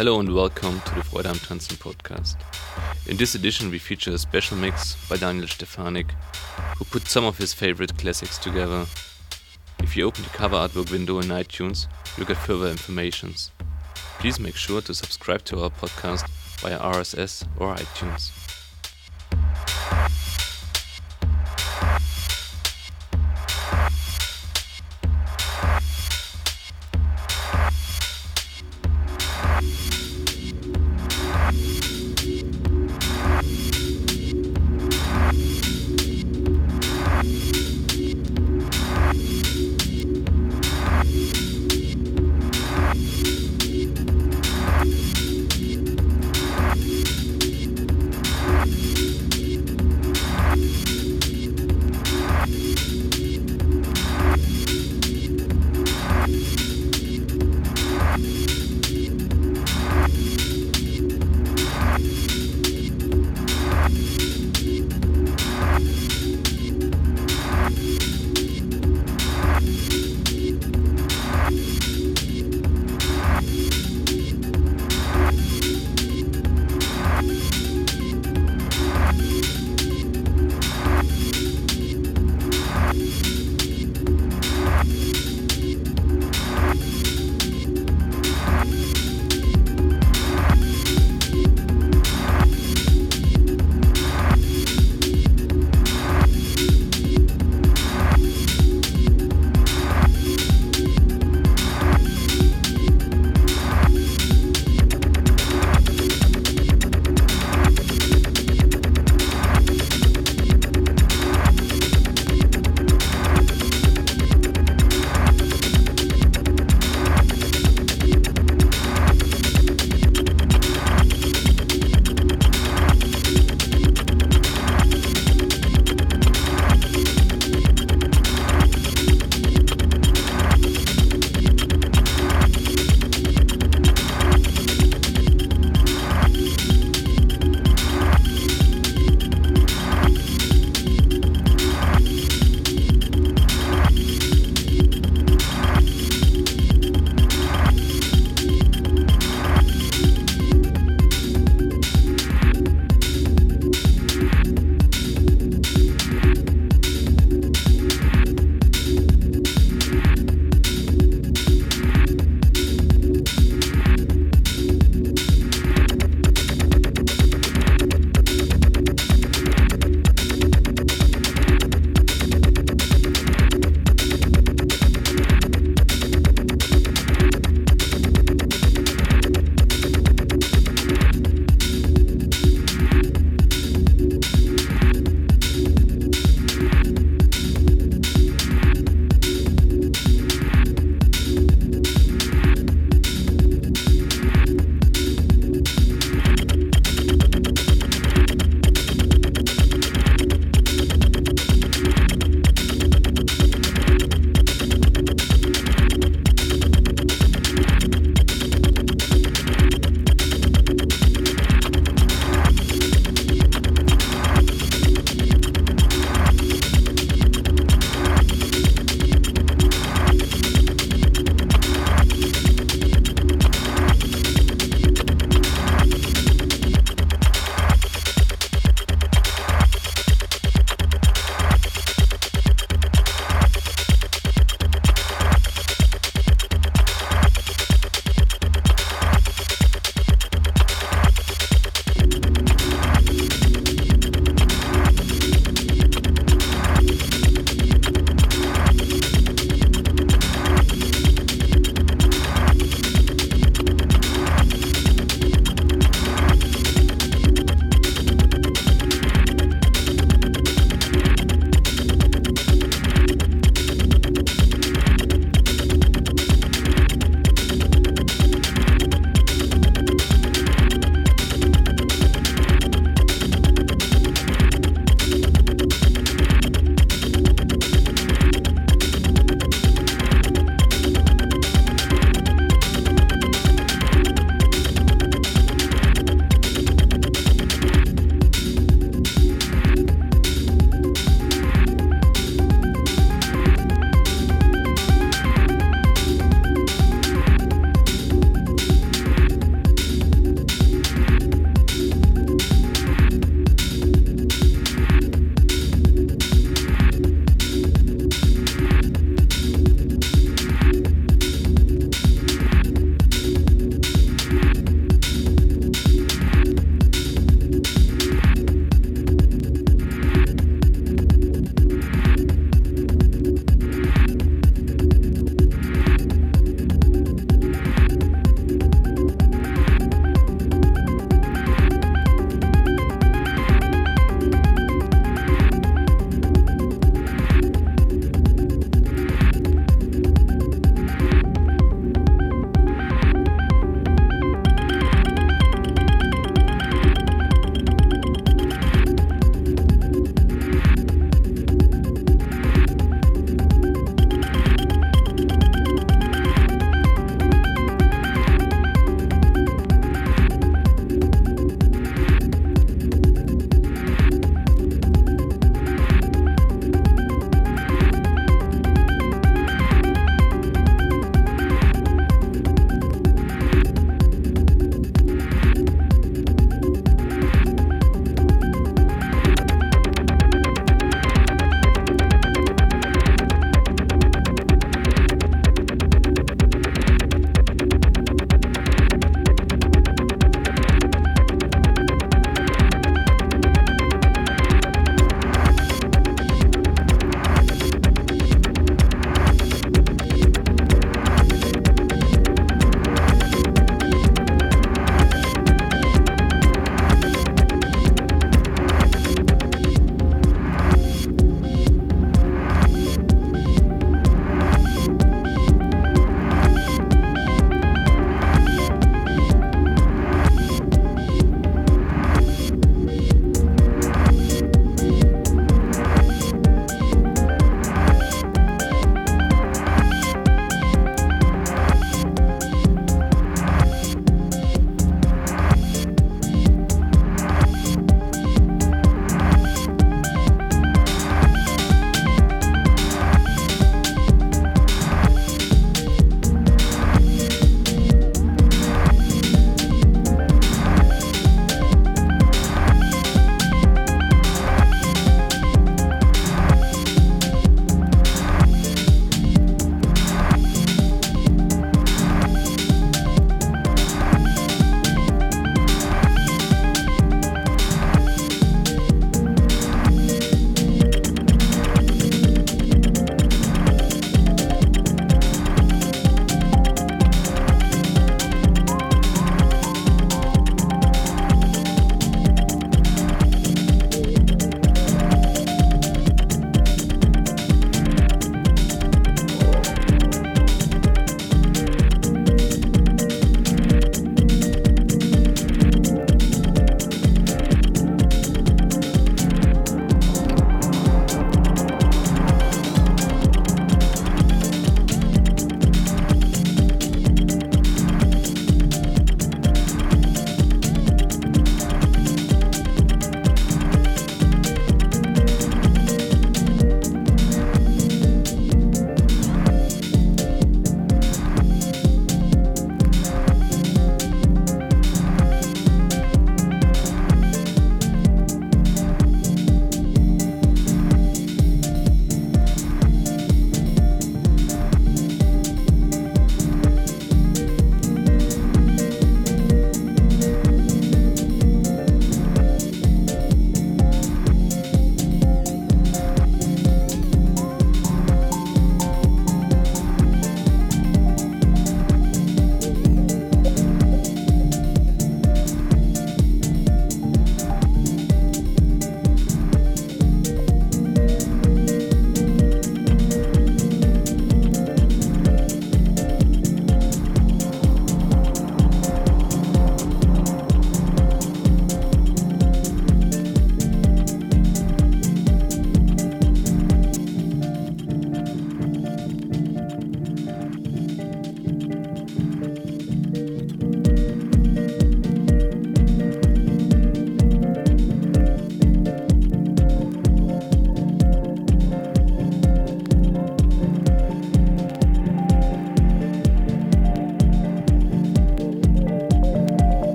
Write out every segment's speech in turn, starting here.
Hello and welcome to the Freude am Tanzen podcast. In this edition, we feature a special mix by Daniel Stefanik, who put some of his favorite classics together. If you open the cover artwork window in iTunes, you'll get further informations. Please make sure to subscribe to our podcast via RSS or iTunes.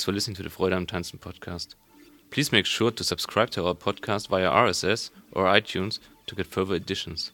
Thanks for listening to the Freude am Tanzen podcast. Please make sure to subscribe to our podcast via RSS or iTunes to get further editions.